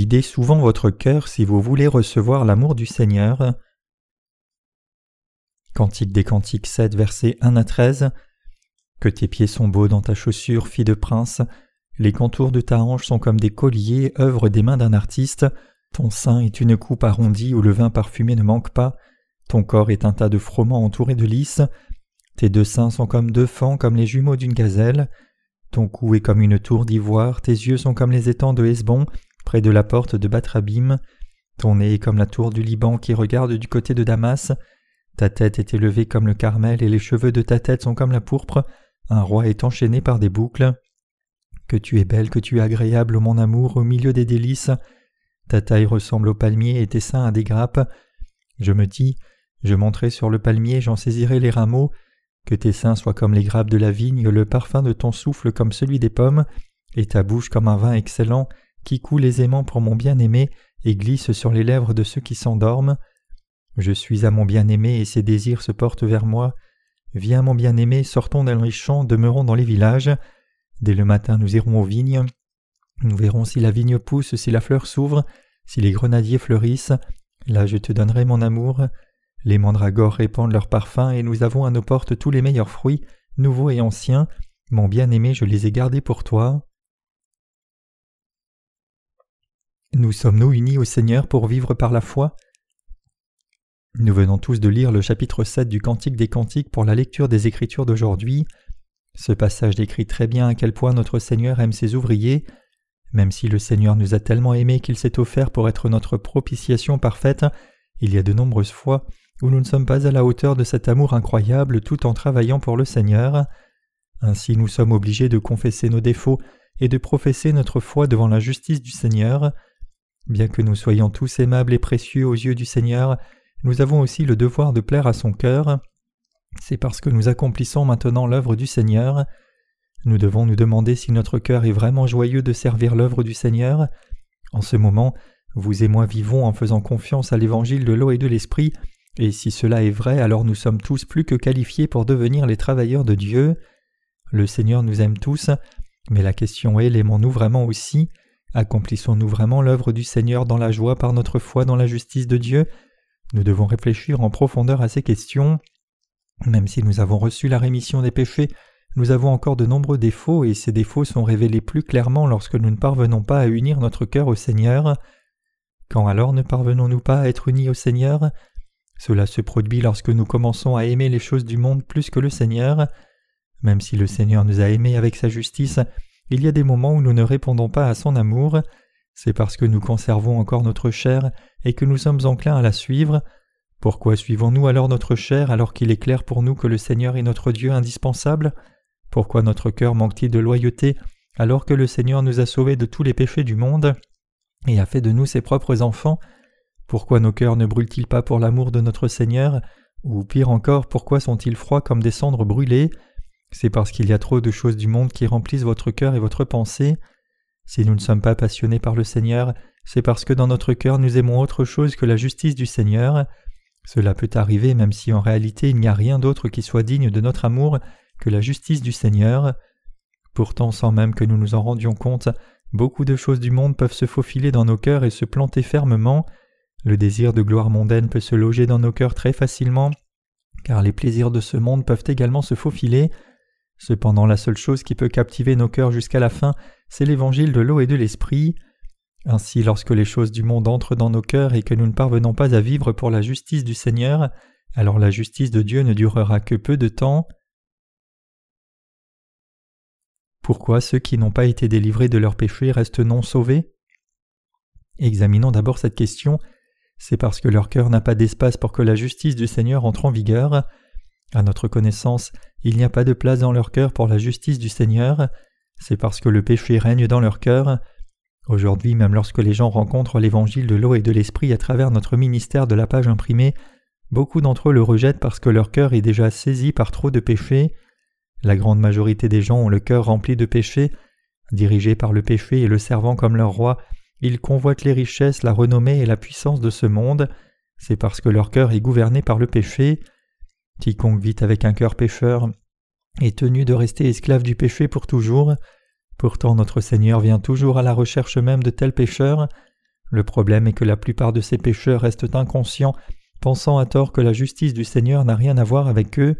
Videz souvent votre cœur si vous voulez recevoir l'amour du Seigneur. Cantique des Cantiques 7, versets 1 à 13. Que tes pieds sont beaux dans ta chaussure, fille de prince. Les contours de ta hanche sont comme des colliers, œuvre des mains d'un artiste. Ton sein est une coupe arrondie où le vin parfumé ne manque pas. Ton corps est un tas de froment entouré de lys. Tes deux seins sont comme deux fans, comme les jumeaux d'une gazelle. Ton cou est comme une tour d'ivoire, tes yeux sont comme les étangs de Hesbon, près de la porte de Batrabim. Ton nez est comme la tour du Liban qui regarde du côté de Damas. Ta tête est élevée comme le Carmel et les cheveux de ta tête sont comme la pourpre. Un roi est enchaîné par des boucles. Que tu es belle, que tu es agréable, mon amour, au milieu des délices. Ta taille ressemble au palmier et tes seins à des grappes. Je me dis, je monterai sur le palmier, j'en saisirai les rameaux. Que tes seins soient comme les grappes de la vigne, le parfum de ton souffle comme celui des pommes, et ta bouche comme un vin excellent, qui coule aisément pour mon bien-aimé et glisse sur les lèvres de ceux qui s'endorment. Je suis à mon bien-aimé et ses désirs se portent vers moi. Viens mon bien-aimé, sortons dans les champs, demeurons dans les villages. Dès le matin nous irons aux vignes. Nous verrons si la vigne pousse, si la fleur s'ouvre, si les grenadiers fleurissent. Là je te donnerai mon amour. Les mandragores répandent leur parfum et nous avons à nos portes tous les meilleurs fruits, nouveaux et anciens. Mon bien-aimé, je les ai gardés pour toi. Nous sommes-nous unis au Seigneur pour vivre par la foi? Nous venons tous de lire le chapitre 7 du Cantique des Cantiques pour la lecture des Écritures d'aujourd'hui. Ce passage décrit très bien à quel point notre Seigneur aime ses ouvriers. Même si le Seigneur nous a tellement aimés qu'il s'est offert pour être notre propitiation parfaite, il y a de nombreuses fois où nous ne sommes pas à la hauteur de cet amour incroyable tout en travaillant pour le Seigneur. Ainsi nous sommes obligés de confesser nos défauts et de professer notre foi devant la justice du Seigneur. Bien que nous soyons tous aimables et précieux aux yeux du Seigneur, nous avons aussi le devoir de plaire à son cœur. C'est parce que nous accomplissons maintenant l'œuvre du Seigneur. Nous devons nous demander si notre cœur est vraiment joyeux de servir l'œuvre du Seigneur. En ce moment, vous et moi vivons en faisant confiance à l'évangile de l'eau et de l'esprit et si cela est vrai, alors nous sommes tous plus que qualifiés pour devenir les travailleurs de Dieu. Le Seigneur nous aime tous, mais la question est l'aimons-nous vraiment aussi? Accomplissons-nous vraiment l'œuvre du Seigneur dans la joie par notre foi dans la justice de Dieu? Nous devons réfléchir en profondeur à ces questions. Même si nous avons reçu la rémission des péchés, nous avons encore de nombreux défauts et ces défauts sont révélés plus clairement lorsque nous ne parvenons pas à unir notre cœur au Seigneur. Quand alors ne parvenons-nous pas à être unis au Seigneur? Cela se produit lorsque nous commençons à aimer les choses du monde plus que le Seigneur. Même si le Seigneur nous a aimés avec sa justice, il y a des moments où nous ne répondons pas à son amour. C'est parce que nous conservons encore notre chair et que nous sommes enclins à la suivre. Pourquoi suivons-nous alors notre chair alors qu'il est clair pour nous que le Seigneur est notre Dieu indispensable? Pourquoi notre cœur manque-t-il de loyauté alors que le Seigneur nous a sauvés de tous les péchés du monde et a fait de nous ses propres enfants? Pourquoi nos cœurs ne brûlent-ils pas pour l'amour de notre Seigneur? Ou pire encore, pourquoi sont-ils froids comme des cendres brûlées? C'est parce qu'il y a trop de choses du monde qui remplissent votre cœur et votre pensée. Si nous ne sommes pas passionnés par le Seigneur, c'est parce que dans notre cœur nous aimons autre chose que la justice du Seigneur. Cela peut arriver même si en réalité il n'y a rien d'autre qui soit digne de notre amour que la justice du Seigneur. Pourtant, sans même que nous nous en rendions compte, beaucoup de choses du monde peuvent se faufiler dans nos cœurs et se planter fermement. Le désir de gloire mondaine peut se loger dans nos cœurs très facilement, car les plaisirs de ce monde peuvent également se faufiler. Cependant la seule chose qui peut captiver nos cœurs jusqu'à la fin, c'est l'évangile de l'eau et de l'esprit. Ainsi lorsque les choses du monde entrent dans nos cœurs et que nous ne parvenons pas à vivre pour la justice du Seigneur, alors la justice de Dieu ne durera que peu de temps. Pourquoi ceux qui n'ont pas été délivrés de leurs péchés restent non sauvés? Examinons d'abord cette question c'est parce que leur cœur n'a pas d'espace pour que la justice du Seigneur entre en vigueur. À notre connaissance, il n'y a pas de place dans leur cœur pour la justice du Seigneur. C'est parce que le péché règne dans leur cœur. Aujourd'hui, même lorsque les gens rencontrent l'évangile de l'eau et de l'esprit à travers notre ministère de la page imprimée, beaucoup d'entre eux le rejettent parce que leur cœur est déjà saisi par trop de péchés. La grande majorité des gens ont le cœur rempli de péchés, dirigés par le péché et le servant comme leur roi, ils convoitent les richesses, la renommée et la puissance de ce monde, c'est parce que leur cœur est gouverné par le péché. Quiconque vit avec un cœur pécheur est tenu de rester esclave du péché pour toujours. Pourtant notre Seigneur vient toujours à la recherche même de tels pécheurs. Le problème est que la plupart de ces pécheurs restent inconscients, pensant à tort que la justice du Seigneur n'a rien à voir avec eux.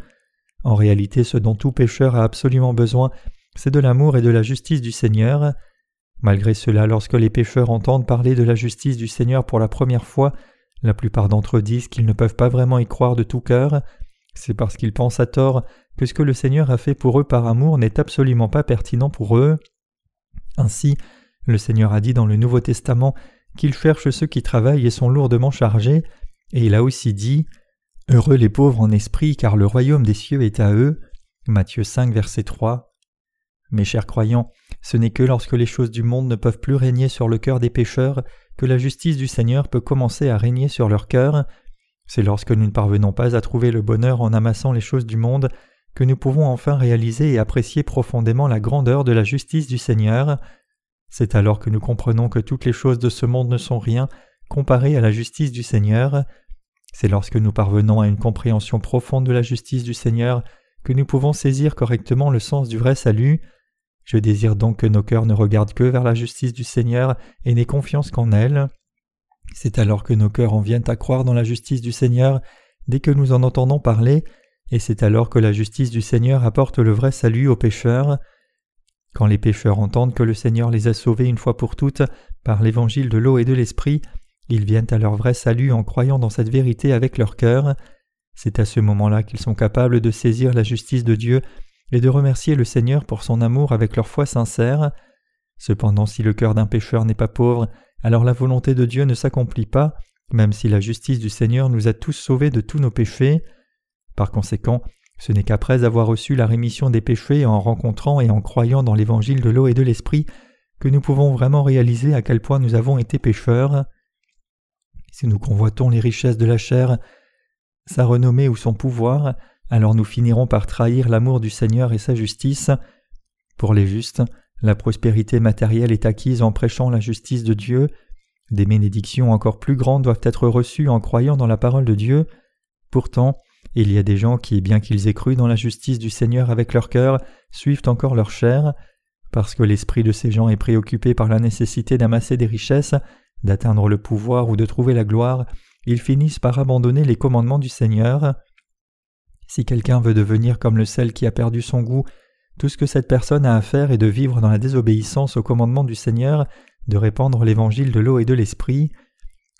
En réalité, ce dont tout pécheur a absolument besoin, c'est de l'amour et de la justice du Seigneur. Malgré cela, lorsque les pécheurs entendent parler de la justice du Seigneur pour la première fois, la plupart d'entre eux disent qu'ils ne peuvent pas vraiment y croire de tout cœur. C'est parce qu'ils pensent à tort que ce que le Seigneur a fait pour eux par amour n'est absolument pas pertinent pour eux. Ainsi, le Seigneur a dit dans le Nouveau Testament qu'il cherche ceux qui travaillent et sont lourdement chargés, et il a aussi dit Heureux les pauvres en esprit, car le royaume des cieux est à eux. Matthieu 5, verset 3. Mes chers croyants, ce n'est que lorsque les choses du monde ne peuvent plus régner sur le cœur des pécheurs que la justice du Seigneur peut commencer à régner sur leur cœur. C'est lorsque nous ne parvenons pas à trouver le bonheur en amassant les choses du monde que nous pouvons enfin réaliser et apprécier profondément la grandeur de la justice du Seigneur. C'est alors que nous comprenons que toutes les choses de ce monde ne sont rien comparées à la justice du Seigneur. C'est lorsque nous parvenons à une compréhension profonde de la justice du Seigneur que nous pouvons saisir correctement le sens du vrai salut. Je désire donc que nos cœurs ne regardent que vers la justice du Seigneur et n'aient confiance qu'en elle. C'est alors que nos cœurs en viennent à croire dans la justice du Seigneur dès que nous en entendons parler, et c'est alors que la justice du Seigneur apporte le vrai salut aux pécheurs. Quand les pécheurs entendent que le Seigneur les a sauvés une fois pour toutes par l'évangile de l'eau et de l'esprit, ils viennent à leur vrai salut en croyant dans cette vérité avec leur cœur. C'est à ce moment-là qu'ils sont capables de saisir la justice de Dieu et de remercier le Seigneur pour son amour avec leur foi sincère. Cependant, si le cœur d'un pécheur n'est pas pauvre, alors la volonté de Dieu ne s'accomplit pas, même si la justice du Seigneur nous a tous sauvés de tous nos péchés. Par conséquent, ce n'est qu'après avoir reçu la rémission des péchés en rencontrant et en croyant dans l'évangile de l'eau et de l'esprit que nous pouvons vraiment réaliser à quel point nous avons été pécheurs. Si nous convoitons les richesses de la chair, sa renommée ou son pouvoir, alors nous finirons par trahir l'amour du Seigneur et sa justice. Pour les justes, la prospérité matérielle est acquise en prêchant la justice de Dieu. Des bénédictions encore plus grandes doivent être reçues en croyant dans la parole de Dieu. Pourtant, il y a des gens qui, bien qu'ils aient cru dans la justice du Seigneur avec leur cœur, suivent encore leur chair. Parce que l'esprit de ces gens est préoccupé par la nécessité d'amasser des richesses, d'atteindre le pouvoir ou de trouver la gloire, ils finissent par abandonner les commandements du Seigneur. Si quelqu'un veut devenir comme le sel qui a perdu son goût, tout ce que cette personne a à faire est de vivre dans la désobéissance aux commandements du Seigneur, de répandre l'évangile de l'eau et de l'esprit.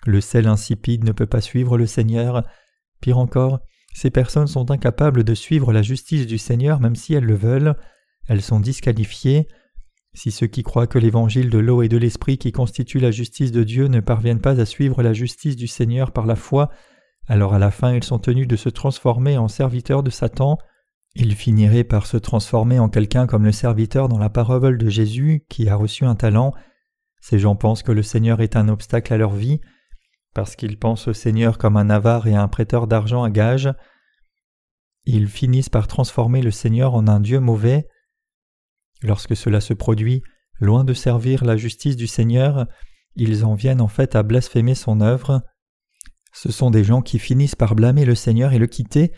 Le sel insipide ne peut pas suivre le Seigneur. Pire encore, ces personnes sont incapables de suivre la justice du Seigneur même si elles le veulent. Elles sont disqualifiées. Si ceux qui croient que l'évangile de l'eau et de l'esprit qui constitue la justice de Dieu ne parviennent pas à suivre la justice du Seigneur par la foi, alors à la fin ils sont tenus de se transformer en serviteurs de Satan. Ils finiraient par se transformer en quelqu'un comme le serviteur dans la parole de Jésus qui a reçu un talent. Ces gens pensent que le Seigneur est un obstacle à leur vie. Parce qu'ils pensent au Seigneur comme un avare et un prêteur d'argent à gage, ils finissent par transformer le Seigneur en un Dieu mauvais. Lorsque cela se produit, loin de servir la justice du Seigneur, ils en viennent en fait à blasphémer son œuvre. Ce sont des gens qui finissent par blâmer le Seigneur et le quitter.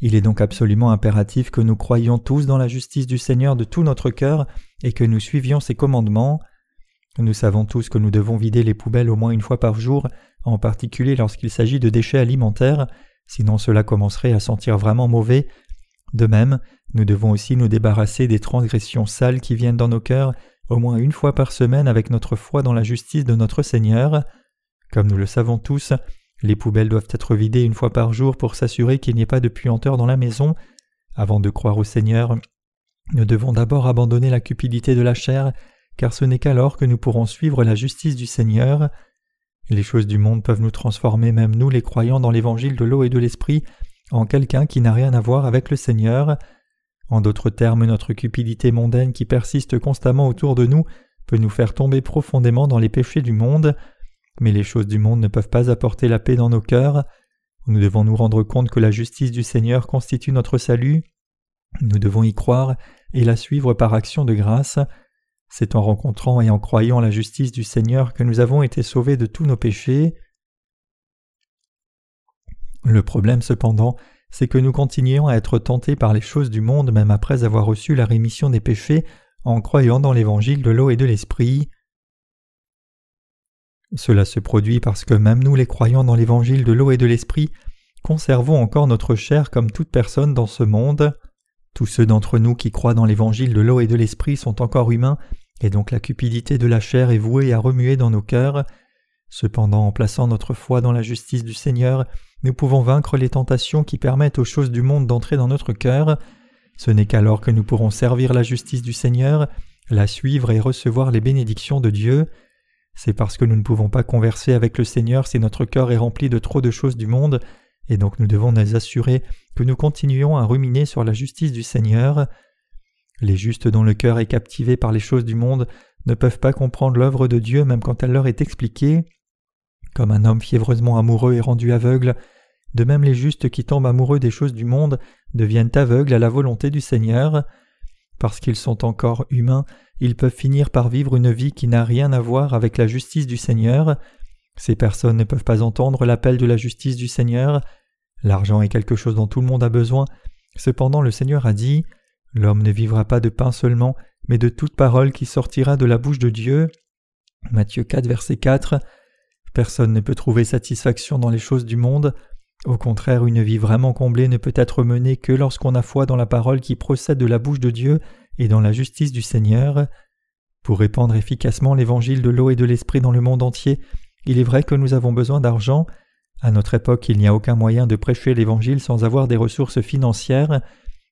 Il est donc absolument impératif que nous croyions tous dans la justice du Seigneur de tout notre cœur et que nous suivions ses commandements. Nous savons tous que nous devons vider les poubelles au moins une fois par jour en particulier lorsqu'il s'agit de déchets alimentaires, sinon cela commencerait à sentir vraiment mauvais. De même, nous devons aussi nous débarrasser des transgressions sales qui viennent dans nos cœurs au moins une fois par semaine avec notre foi dans la justice de notre Seigneur. Comme nous le savons tous, les poubelles doivent être vidées une fois par jour pour s'assurer qu'il n'y ait pas de puanteur dans la maison. Avant de croire au Seigneur, nous devons d'abord abandonner la cupidité de la chair, car ce n'est qu'alors que nous pourrons suivre la justice du Seigneur. Les choses du monde peuvent nous transformer, même nous les croyants dans l'évangile de l'eau et de l'esprit, en quelqu'un qui n'a rien à voir avec le Seigneur. En d'autres termes, notre cupidité mondaine qui persiste constamment autour de nous peut nous faire tomber profondément dans les péchés du monde, mais les choses du monde ne peuvent pas apporter la paix dans nos cœurs. Nous devons nous rendre compte que la justice du Seigneur constitue notre salut. Nous devons y croire et la suivre par action de grâce. C'est en rencontrant et en croyant la justice du Seigneur que nous avons été sauvés de tous nos péchés. Le problème cependant, c'est que nous continuons à être tentés par les choses du monde même après avoir reçu la rémission des péchés en croyant dans l'évangile de l'eau et de l'esprit. Cela se produit parce que même nous les croyants dans l'évangile de l'eau et de l'esprit conservons encore notre chair comme toute personne dans ce monde. Tous ceux d'entre nous qui croient dans l'évangile de l'eau et de l'esprit sont encore humains, et donc la cupidité de la chair est vouée à remuer dans nos cœurs. Cependant, en plaçant notre foi dans la justice du Seigneur, nous pouvons vaincre les tentations qui permettent aux choses du monde d'entrer dans notre cœur. Ce n'est qu'alors que nous pourrons servir la justice du Seigneur, la suivre et recevoir les bénédictions de Dieu. C'est parce que nous ne pouvons pas converser avec le Seigneur si notre cœur est rempli de trop de choses du monde et donc nous devons nous assurer que nous continuons à ruminer sur la justice du Seigneur. Les justes dont le cœur est captivé par les choses du monde ne peuvent pas comprendre l'œuvre de Dieu même quand elle leur est expliquée. Comme un homme fiévreusement amoureux est rendu aveugle, de même les justes qui tombent amoureux des choses du monde deviennent aveugles à la volonté du Seigneur. Parce qu'ils sont encore humains, ils peuvent finir par vivre une vie qui n'a rien à voir avec la justice du Seigneur, ces personnes ne peuvent pas entendre l'appel de la justice du Seigneur. L'argent est quelque chose dont tout le monde a besoin. Cependant le Seigneur a dit L'homme ne vivra pas de pain seulement, mais de toute parole qui sortira de la bouche de Dieu. Matthieu 4, verset 4. Personne ne peut trouver satisfaction dans les choses du monde. Au contraire, une vie vraiment comblée ne peut être menée que lorsqu'on a foi dans la parole qui procède de la bouche de Dieu et dans la justice du Seigneur. Pour répandre efficacement l'évangile de l'eau et de l'esprit dans le monde entier, il est vrai que nous avons besoin d'argent. À notre époque, il n'y a aucun moyen de prêcher l'Évangile sans avoir des ressources financières,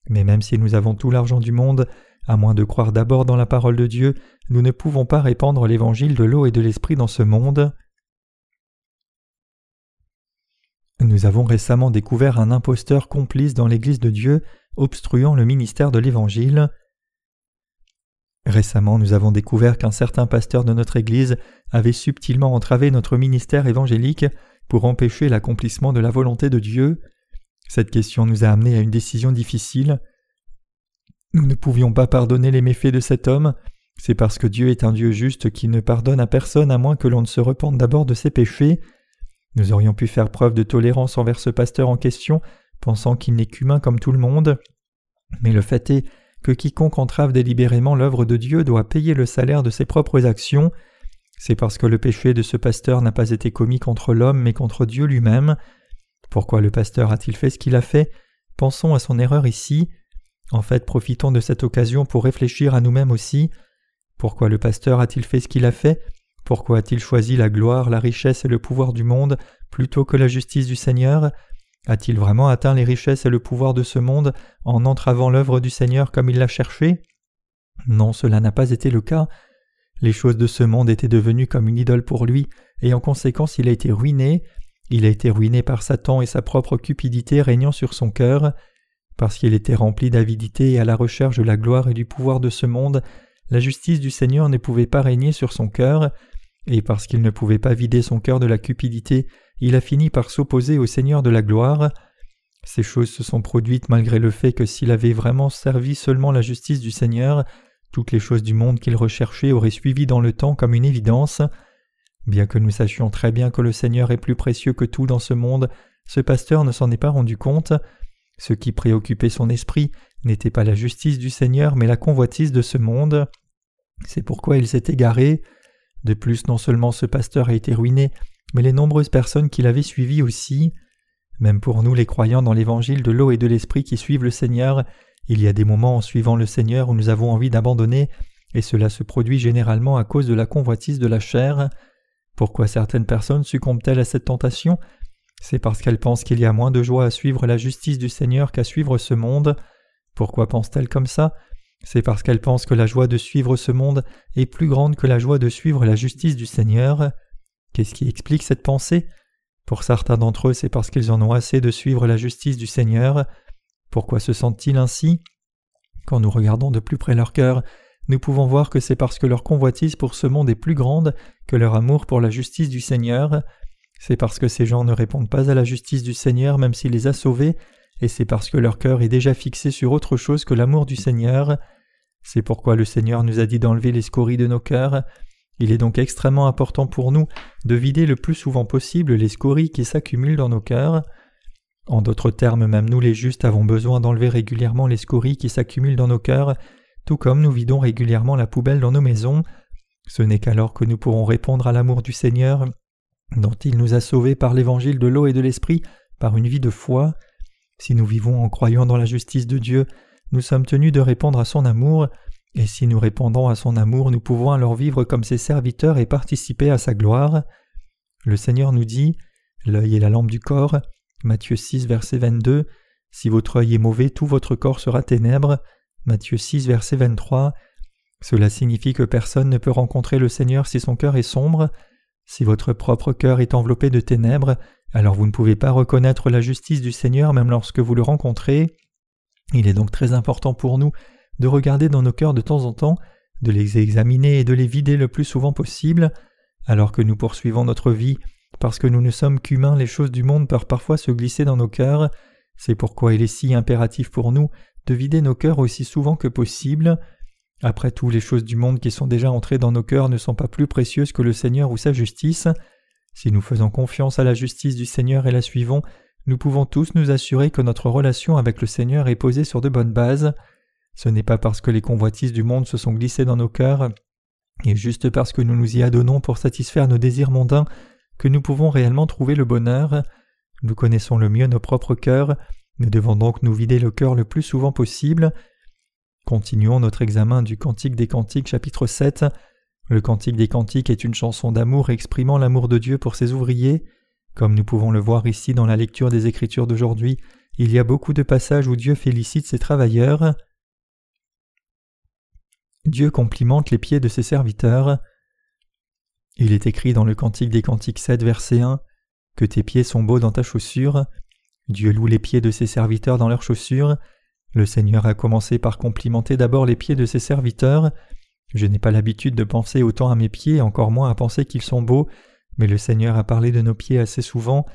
mais même si nous avons tout l'argent du monde, à moins de croire d'abord dans la parole de Dieu, nous ne pouvons pas répandre l'Évangile de l'eau et de l'Esprit dans ce monde. Nous avons récemment découvert un imposteur complice dans l'Église de Dieu, obstruant le ministère de l'Évangile. Récemment, nous avons découvert qu'un certain pasteur de notre Église avait subtilement entravé notre ministère évangélique pour empêcher l'accomplissement de la volonté de Dieu. Cette question nous a amenés à une décision difficile. Nous ne pouvions pas pardonner les méfaits de cet homme, c'est parce que Dieu est un Dieu juste qui ne pardonne à personne à moins que l'on ne se repente d'abord de ses péchés. Nous aurions pu faire preuve de tolérance envers ce pasteur en question, pensant qu'il n'est qu'humain comme tout le monde. Mais le fait est que quiconque entrave délibérément l'œuvre de Dieu doit payer le salaire de ses propres actions. C'est parce que le péché de ce pasteur n'a pas été commis contre l'homme mais contre Dieu lui-même. Pourquoi le pasteur a-t-il fait ce qu'il a fait? Pensons à son erreur ici. En fait, profitons de cette occasion pour réfléchir à nous-mêmes aussi. Pourquoi le pasteur a-t-il fait ce qu'il a fait? Pourquoi a-t-il choisi la gloire, la richesse et le pouvoir du monde plutôt que la justice du Seigneur? A-t-il vraiment atteint les richesses et le pouvoir de ce monde en entravant l'œuvre du Seigneur comme il l'a cherché? Non, cela n'a pas été le cas. Les choses de ce monde étaient devenues comme une idole pour lui, et en conséquence il a été ruiné. Il a été ruiné par Satan et sa propre cupidité régnant sur son cœur. Parce qu'il était rempli d'avidité et à la recherche de la gloire et du pouvoir de ce monde, la justice du Seigneur ne pouvait pas régner sur son cœur, et parce qu'il ne pouvait pas vider son cœur de la cupidité, il a fini par s'opposer au Seigneur de la gloire. Ces choses se sont produites malgré le fait que s'il avait vraiment servi seulement la justice du Seigneur, toutes les choses du monde qu'il recherchait auraient suivi dans le temps comme une évidence. Bien que nous sachions très bien que le Seigneur est plus précieux que tout dans ce monde, ce pasteur ne s'en est pas rendu compte. Ce qui préoccupait son esprit n'était pas la justice du Seigneur, mais la convoitise de ce monde. C'est pourquoi il s'est égaré. De plus, non seulement ce pasteur a été ruiné, mais les nombreuses personnes qui l'avaient suivi aussi. Même pour nous les croyants dans l'évangile de l'eau et de l'esprit qui suivent le Seigneur, il y a des moments en suivant le Seigneur où nous avons envie d'abandonner, et cela se produit généralement à cause de la convoitise de la chair. Pourquoi certaines personnes succombent-elles à cette tentation? C'est parce qu'elles pensent qu'il y a moins de joie à suivre la justice du Seigneur qu'à suivre ce monde. Pourquoi pensent-elles comme ça? C'est parce qu'elles pensent que la joie de suivre ce monde est plus grande que la joie de suivre la justice du Seigneur. Qu'est-ce qui explique cette pensée? Pour certains d'entre eux, c'est parce qu'ils en ont assez de suivre la justice du Seigneur. Pourquoi se sentent-ils ainsi? Quand nous regardons de plus près leur cœur, nous pouvons voir que c'est parce que leur convoitise pour ce monde est plus grande que leur amour pour la justice du Seigneur. C'est parce que ces gens ne répondent pas à la justice du Seigneur même s'il les a sauvés, et c'est parce que leur cœur est déjà fixé sur autre chose que l'amour du Seigneur. C'est pourquoi le Seigneur nous a dit d'enlever les scories de nos cœurs. Il est donc extrêmement important pour nous de vider le plus souvent possible les scories qui s'accumulent dans nos cœurs. En d'autres termes, même nous les justes avons besoin d'enlever régulièrement les scories qui s'accumulent dans nos cœurs, tout comme nous vidons régulièrement la poubelle dans nos maisons. Ce n'est qu'alors que nous pourrons répondre à l'amour du Seigneur, dont il nous a sauvés par l'évangile de l'eau et de l'esprit, par une vie de foi. Si nous vivons en croyant dans la justice de Dieu, nous sommes tenus de répondre à son amour, et si nous répondons à son amour, nous pouvons alors vivre comme ses serviteurs et participer à sa gloire. Le Seigneur nous dit L'œil est la lampe du corps. Matthieu 6, verset 22. Si votre œil est mauvais, tout votre corps sera ténèbres. Matthieu 6, verset 23. Cela signifie que personne ne peut rencontrer le Seigneur si son cœur est sombre. Si votre propre cœur est enveloppé de ténèbres, alors vous ne pouvez pas reconnaître la justice du Seigneur même lorsque vous le rencontrez. Il est donc très important pour nous de regarder dans nos cœurs de temps en temps, de les examiner et de les vider le plus souvent possible, alors que nous poursuivons notre vie, parce que nous ne sommes qu'humains, les choses du monde peuvent parfois se glisser dans nos cœurs, c'est pourquoi il est si impératif pour nous de vider nos cœurs aussi souvent que possible. Après tout, les choses du monde qui sont déjà entrées dans nos cœurs ne sont pas plus précieuses que le Seigneur ou sa justice. Si nous faisons confiance à la justice du Seigneur et la suivons, nous pouvons tous nous assurer que notre relation avec le Seigneur est posée sur de bonnes bases. Ce n'est pas parce que les convoitises du monde se sont glissées dans nos cœurs, et juste parce que nous nous y adonnons pour satisfaire nos désirs mondains, que nous pouvons réellement trouver le bonheur. Nous connaissons le mieux nos propres cœurs, nous devons donc nous vider le cœur le plus souvent possible. Continuons notre examen du Cantique des Cantiques chapitre 7. Le Cantique des Cantiques est une chanson d'amour exprimant l'amour de Dieu pour ses ouvriers. Comme nous pouvons le voir ici dans la lecture des Écritures d'aujourd'hui, il y a beaucoup de passages où Dieu félicite ses travailleurs. Dieu complimente les pieds de ses serviteurs. Il est écrit dans le Cantique des Cantiques 7, verset 1 Que tes pieds sont beaux dans ta chaussure. Dieu loue les pieds de ses serviteurs dans leurs chaussures. Le Seigneur a commencé par complimenter d'abord les pieds de ses serviteurs. Je n'ai pas l'habitude de penser autant à mes pieds, encore moins à penser qu'ils sont beaux, mais le Seigneur a parlé de nos pieds assez souvent.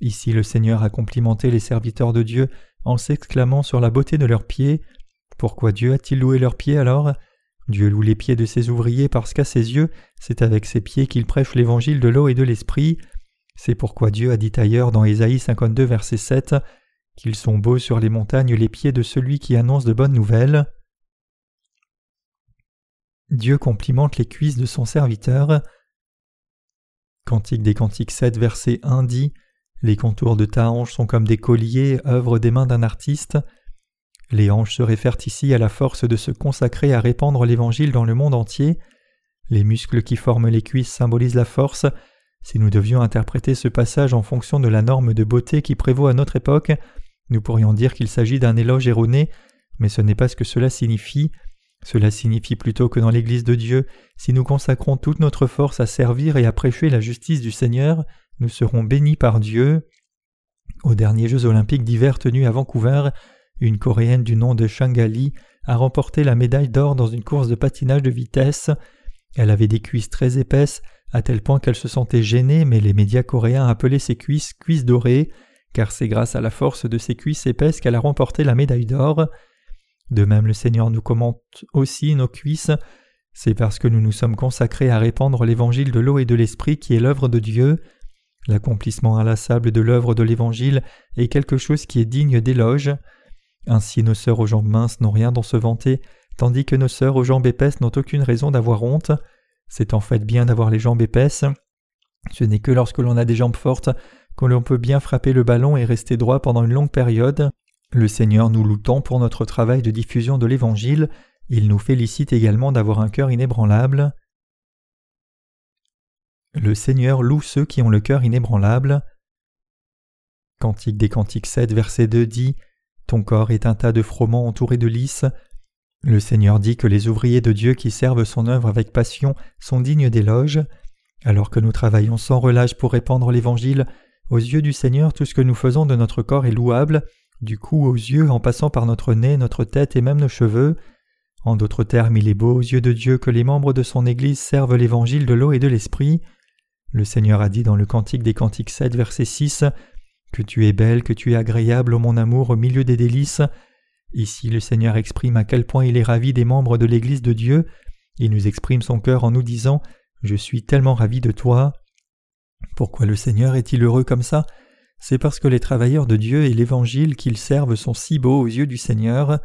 Ici le Seigneur a complimenté les serviteurs de Dieu en s'exclamant sur la beauté de leurs pieds. Pourquoi Dieu a-t-il loué leurs pieds alors? Dieu loue les pieds de ses ouvriers parce qu'à ses yeux, c'est avec ses pieds qu'il prêche l'évangile de l'eau et de l'esprit. C'est pourquoi Dieu a dit ailleurs dans Ésaïe 52 verset 7 qu'ils sont beaux sur les montagnes les pieds de celui qui annonce de bonnes nouvelles. Dieu complimente les cuisses de son serviteur. Cantique des Cantiques 7 verset 1 dit Les contours de ta hanche sont comme des colliers, œuvre des mains d'un artiste. Les hanches se réfèrent ici à la force de se consacrer à répandre l'Évangile dans le monde entier. Les muscles qui forment les cuisses symbolisent la force. Si nous devions interpréter ce passage en fonction de la norme de beauté qui prévaut à notre époque, nous pourrions dire qu'il s'agit d'un éloge erroné, mais ce n'est pas ce que cela signifie. Cela signifie plutôt que dans l'Église de Dieu, si nous consacrons toute notre force à servir et à prêcher la justice du Seigneur, nous serons bénis par Dieu. Aux derniers Jeux olympiques d'hiver tenus à Vancouver, une Coréenne du nom de Shangali a remporté la médaille d'or dans une course de patinage de vitesse. Elle avait des cuisses très épaisses, à tel point qu'elle se sentait gênée, mais les médias coréens appelaient ses cuisses cuisses dorées, car c'est grâce à la force de ses cuisses épaisses qu'elle a remporté la médaille d'or. De même le Seigneur nous commente aussi nos cuisses, c'est parce que nous nous sommes consacrés à répandre l'évangile de l'eau et de l'esprit qui est l'œuvre de Dieu. L'accomplissement inlassable de l'œuvre de l'évangile est quelque chose qui est digne d'éloge. Ainsi nos sœurs aux jambes minces n'ont rien dont se vanter, tandis que nos sœurs aux jambes épaisses n'ont aucune raison d'avoir honte. C'est en fait bien d'avoir les jambes épaisses. Ce n'est que lorsque l'on a des jambes fortes que l'on peut bien frapper le ballon et rester droit pendant une longue période. Le Seigneur nous loue tant pour notre travail de diffusion de l'Évangile, il nous félicite également d'avoir un cœur inébranlable. Le Seigneur loue ceux qui ont le cœur inébranlable. Cantique des Cantiques 7, verset 2 dit ton corps est un tas de froment entouré de lys. Le Seigneur dit que les ouvriers de Dieu qui servent son œuvre avec passion sont dignes d'éloge. Alors que nous travaillons sans relâche pour répandre l'Évangile, aux yeux du Seigneur tout ce que nous faisons de notre corps est louable, du cou aux yeux en passant par notre nez, notre tête et même nos cheveux. En d'autres termes, il est beau aux yeux de Dieu que les membres de son Église servent l'Évangile de l'eau et de l'Esprit. Le Seigneur a dit dans le Cantique des Cantiques 7, verset 6 que tu es belle, que tu es agréable, mon amour, au milieu des délices. Ici le Seigneur exprime à quel point il est ravi des membres de l'Église de Dieu. Il nous exprime son cœur en nous disant Je suis tellement ravi de toi. Pourquoi le Seigneur est-il heureux comme ça? C'est parce que les travailleurs de Dieu et l'Évangile qu'ils servent sont si beaux aux yeux du Seigneur.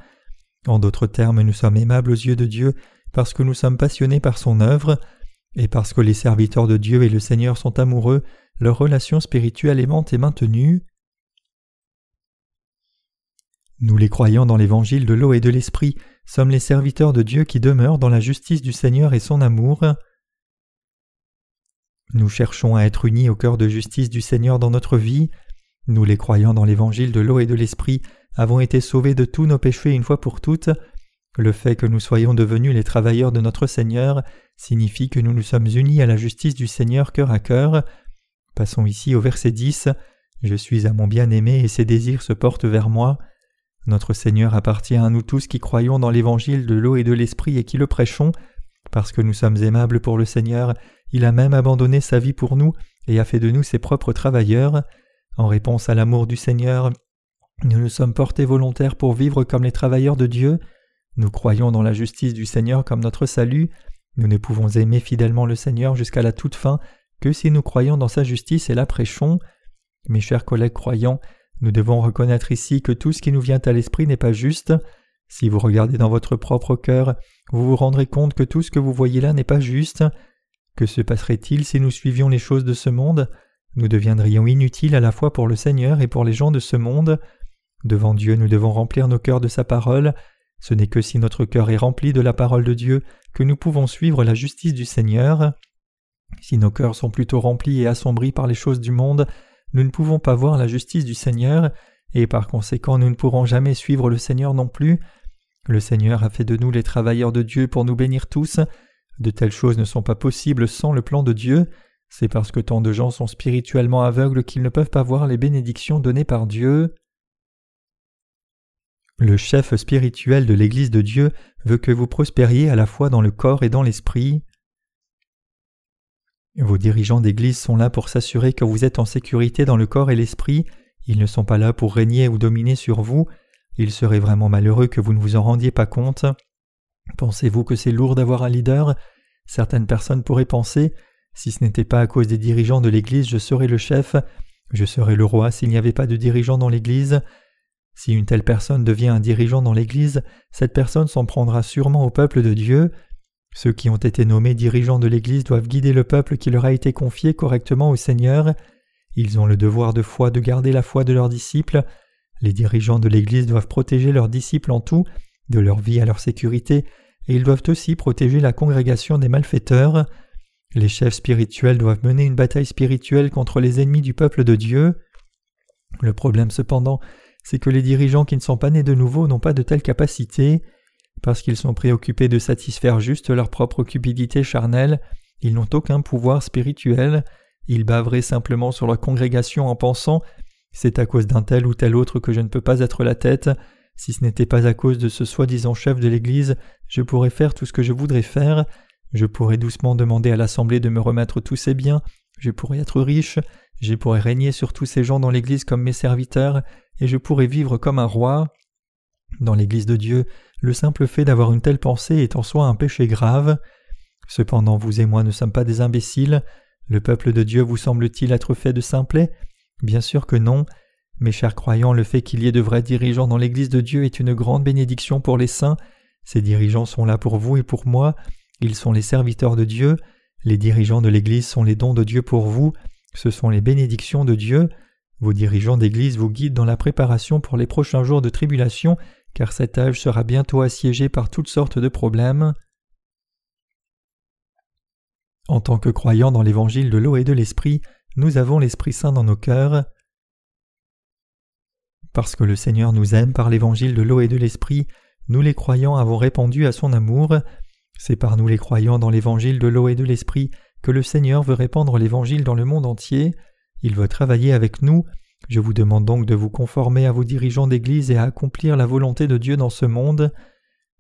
En d'autres termes, nous sommes aimables aux yeux de Dieu parce que nous sommes passionnés par son œuvre. Et parce que les serviteurs de Dieu et le Seigneur sont amoureux, leur relation spirituelle aimante est maintenue. Nous les croyants dans l'évangile de l'eau et de l'esprit sommes les serviteurs de Dieu qui demeurent dans la justice du Seigneur et son amour. Nous cherchons à être unis au cœur de justice du Seigneur dans notre vie. Nous les croyants dans l'évangile de l'eau et de l'esprit avons été sauvés de tous nos péchés une fois pour toutes. Le fait que nous soyons devenus les travailleurs de notre Seigneur signifie que nous nous sommes unis à la justice du Seigneur cœur à cœur. Passons ici au verset 10. Je suis à mon bien-aimé et ses désirs se portent vers moi. Notre Seigneur appartient à nous tous qui croyons dans l'évangile de l'eau et de l'esprit et qui le prêchons. Parce que nous sommes aimables pour le Seigneur, il a même abandonné sa vie pour nous et a fait de nous ses propres travailleurs. En réponse à l'amour du Seigneur, nous nous sommes portés volontaires pour vivre comme les travailleurs de Dieu. Nous croyons dans la justice du Seigneur comme notre salut. Nous ne pouvons aimer fidèlement le Seigneur jusqu'à la toute fin que si nous croyons dans sa justice et la prêchons. Mes chers collègues croyants, nous devons reconnaître ici que tout ce qui nous vient à l'esprit n'est pas juste. Si vous regardez dans votre propre cœur, vous vous rendrez compte que tout ce que vous voyez là n'est pas juste. Que se passerait-il si nous suivions les choses de ce monde? Nous deviendrions inutiles à la fois pour le Seigneur et pour les gens de ce monde. Devant Dieu, nous devons remplir nos cœurs de sa parole. Ce n'est que si notre cœur est rempli de la parole de Dieu que nous pouvons suivre la justice du Seigneur. Si nos cœurs sont plutôt remplis et assombris par les choses du monde, nous ne pouvons pas voir la justice du Seigneur, et par conséquent nous ne pourrons jamais suivre le Seigneur non plus. Le Seigneur a fait de nous les travailleurs de Dieu pour nous bénir tous. De telles choses ne sont pas possibles sans le plan de Dieu. C'est parce que tant de gens sont spirituellement aveugles qu'ils ne peuvent pas voir les bénédictions données par Dieu. Le chef spirituel de l'Église de Dieu veut que vous prospériez à la fois dans le corps et dans l'esprit. Vos dirigeants d'Église sont là pour s'assurer que vous êtes en sécurité dans le corps et l'esprit, ils ne sont pas là pour régner ou dominer sur vous, il serait vraiment malheureux que vous ne vous en rendiez pas compte. Pensez-vous que c'est lourd d'avoir un leader? Certaines personnes pourraient penser si ce n'était pas à cause des dirigeants de l'Église, je serais le chef, je serais le roi s'il n'y avait pas de dirigeants dans l'Église. Si une telle personne devient un dirigeant dans l'Église, cette personne s'en prendra sûrement au peuple de Dieu. Ceux qui ont été nommés dirigeants de l'Église doivent guider le peuple qui leur a été confié correctement au Seigneur. Ils ont le devoir de foi de garder la foi de leurs disciples. Les dirigeants de l'Église doivent protéger leurs disciples en tout, de leur vie à leur sécurité, et ils doivent aussi protéger la congrégation des malfaiteurs. Les chefs spirituels doivent mener une bataille spirituelle contre les ennemis du peuple de Dieu. Le problème cependant, c'est que les dirigeants qui ne sont pas nés de nouveau n'ont pas de telles capacités. Parce qu'ils sont préoccupés de satisfaire juste leur propre cupidité charnelle, ils n'ont aucun pouvoir spirituel, ils baveraient simplement sur leur congrégation en pensant C'est à cause d'un tel ou tel autre que je ne peux pas être la tête, si ce n'était pas à cause de ce soi-disant chef de l'Église, je pourrais faire tout ce que je voudrais faire, je pourrais doucement demander à l'Assemblée de me remettre tous ses biens, je pourrais être riche, je pourrais régner sur tous ces gens dans l'Église comme mes serviteurs, et je pourrais vivre comme un roi. Dans l'Église de Dieu, le simple fait d'avoir une telle pensée est en soi un péché grave. Cependant vous et moi ne sommes pas des imbéciles. Le peuple de Dieu vous semble-t-il être fait de simplets Bien sûr que non. Mes chers croyants, le fait qu'il y ait de vrais dirigeants dans l'Église de Dieu est une grande bénédiction pour les saints. Ces dirigeants sont là pour vous et pour moi. Ils sont les serviteurs de Dieu. Les dirigeants de l'Église sont les dons de Dieu pour vous. Ce sont les bénédictions de Dieu. Vos dirigeants d'Église vous guident dans la préparation pour les prochains jours de tribulation, car cet âge sera bientôt assiégé par toutes sortes de problèmes. En tant que croyants dans l'évangile de l'eau et de l'esprit, nous avons l'Esprit Saint dans nos cœurs. Parce que le Seigneur nous aime par l'évangile de l'eau et de l'esprit, nous les croyants avons répondu à son amour. C'est par nous les croyants dans l'évangile de l'eau et de l'esprit que le Seigneur veut répandre l'évangile dans le monde entier. Il veut travailler avec nous. Je vous demande donc de vous conformer à vos dirigeants d'Église et à accomplir la volonté de Dieu dans ce monde.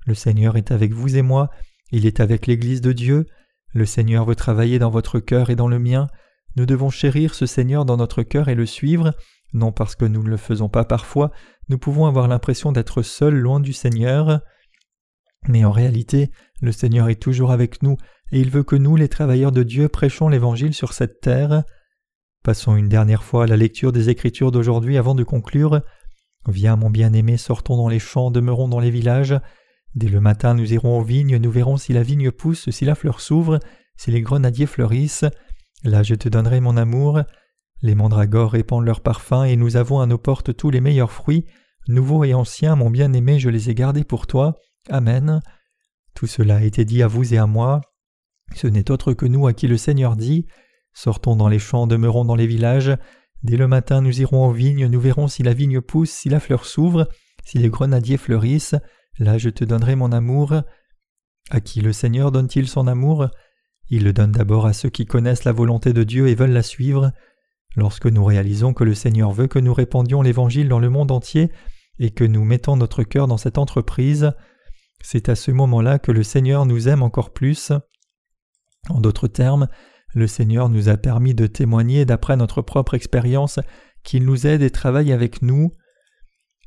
Le Seigneur est avec vous et moi, il est avec l'Église de Dieu. Le Seigneur veut travailler dans votre cœur et dans le mien. Nous devons chérir ce Seigneur dans notre cœur et le suivre, non parce que nous ne le faisons pas parfois, nous pouvons avoir l'impression d'être seuls loin du Seigneur. Mais en réalité, le Seigneur est toujours avec nous, et il veut que nous, les travailleurs de Dieu, prêchons l'Évangile sur cette terre. Passons une dernière fois à la lecture des Écritures d'aujourd'hui avant de conclure. Viens, mon bien-aimé, sortons dans les champs, demeurons dans les villages. Dès le matin, nous irons aux vignes, nous verrons si la vigne pousse, si la fleur s'ouvre, si les grenadiers fleurissent, là je te donnerai mon amour. Les mandragores répandent leur parfum et nous avons à nos portes tous les meilleurs fruits, nouveaux et anciens, mon bien-aimé, je les ai gardés pour toi. Amen. Tout cela a été dit à vous et à moi. Ce n'est autre que nous à qui le Seigneur dit Sortons dans les champs, demeurons dans les villages. Dès le matin, nous irons aux vignes, nous verrons si la vigne pousse, si la fleur s'ouvre, si les grenadiers fleurissent. Là, je te donnerai mon amour. À qui le Seigneur donne-t-il son amour? Il le donne d'abord à ceux qui connaissent la volonté de Dieu et veulent la suivre. Lorsque nous réalisons que le Seigneur veut que nous répandions l'Évangile dans le monde entier et que nous mettons notre cœur dans cette entreprise, c'est à ce moment-là que le Seigneur nous aime encore plus. En d'autres termes, le Seigneur nous a permis de témoigner d'après notre propre expérience qu'il nous aide et travaille avec nous.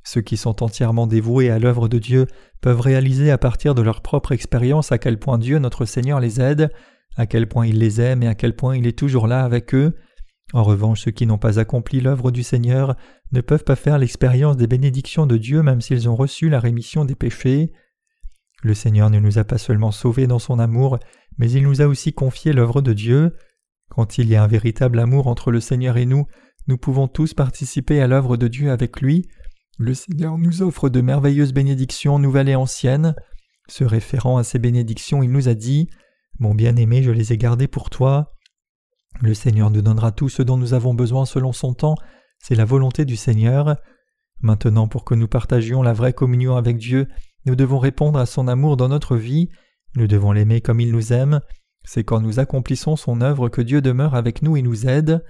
Ceux qui sont entièrement dévoués à l'œuvre de Dieu peuvent réaliser à partir de leur propre expérience à quel point Dieu notre Seigneur les aide, à quel point il les aime et à quel point il est toujours là avec eux. En revanche, ceux qui n'ont pas accompli l'œuvre du Seigneur ne peuvent pas faire l'expérience des bénédictions de Dieu même s'ils ont reçu la rémission des péchés. Le Seigneur ne nous a pas seulement sauvés dans son amour, mais il nous a aussi confié l'œuvre de Dieu. Quand il y a un véritable amour entre le Seigneur et nous, nous pouvons tous participer à l'œuvre de Dieu avec lui. Le Seigneur nous offre de merveilleuses bénédictions nouvelles et anciennes. Se référant à ces bénédictions, il nous a dit Mon bien-aimé, je les ai gardées pour toi. Le Seigneur nous donnera tout ce dont nous avons besoin selon son temps, c'est la volonté du Seigneur. Maintenant, pour que nous partagions la vraie communion avec Dieu, nous devons répondre à son amour dans notre vie, nous devons l'aimer comme il nous aime, c'est quand nous accomplissons son œuvre que Dieu demeure avec nous et nous aide.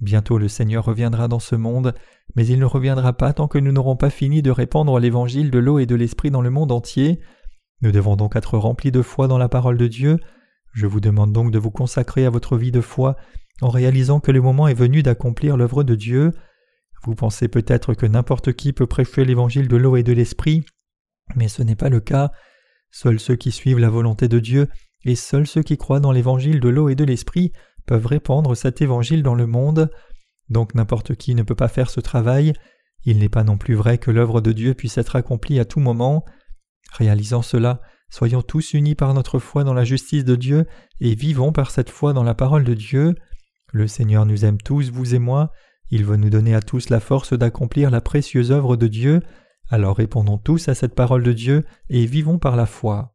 Bientôt le Seigneur reviendra dans ce monde, mais il ne reviendra pas tant que nous n'aurons pas fini de répandre l'évangile de l'eau et de l'esprit dans le monde entier. Nous devons donc être remplis de foi dans la parole de Dieu. Je vous demande donc de vous consacrer à votre vie de foi en réalisant que le moment est venu d'accomplir l'œuvre de Dieu. Vous pensez peut-être que n'importe qui peut prêcher l'évangile de l'eau et de l'esprit, mais ce n'est pas le cas. Seuls ceux qui suivent la volonté de Dieu et seuls ceux qui croient dans l'évangile de l'eau et de l'esprit peuvent répandre cet évangile dans le monde. Donc n'importe qui ne peut pas faire ce travail. Il n'est pas non plus vrai que l'œuvre de Dieu puisse être accomplie à tout moment. Réalisant cela, soyons tous unis par notre foi dans la justice de Dieu et vivons par cette foi dans la parole de Dieu. Le Seigneur nous aime tous, vous et moi. Il veut nous donner à tous la force d'accomplir la précieuse œuvre de Dieu. Alors répondons tous à cette parole de Dieu et vivons par la foi.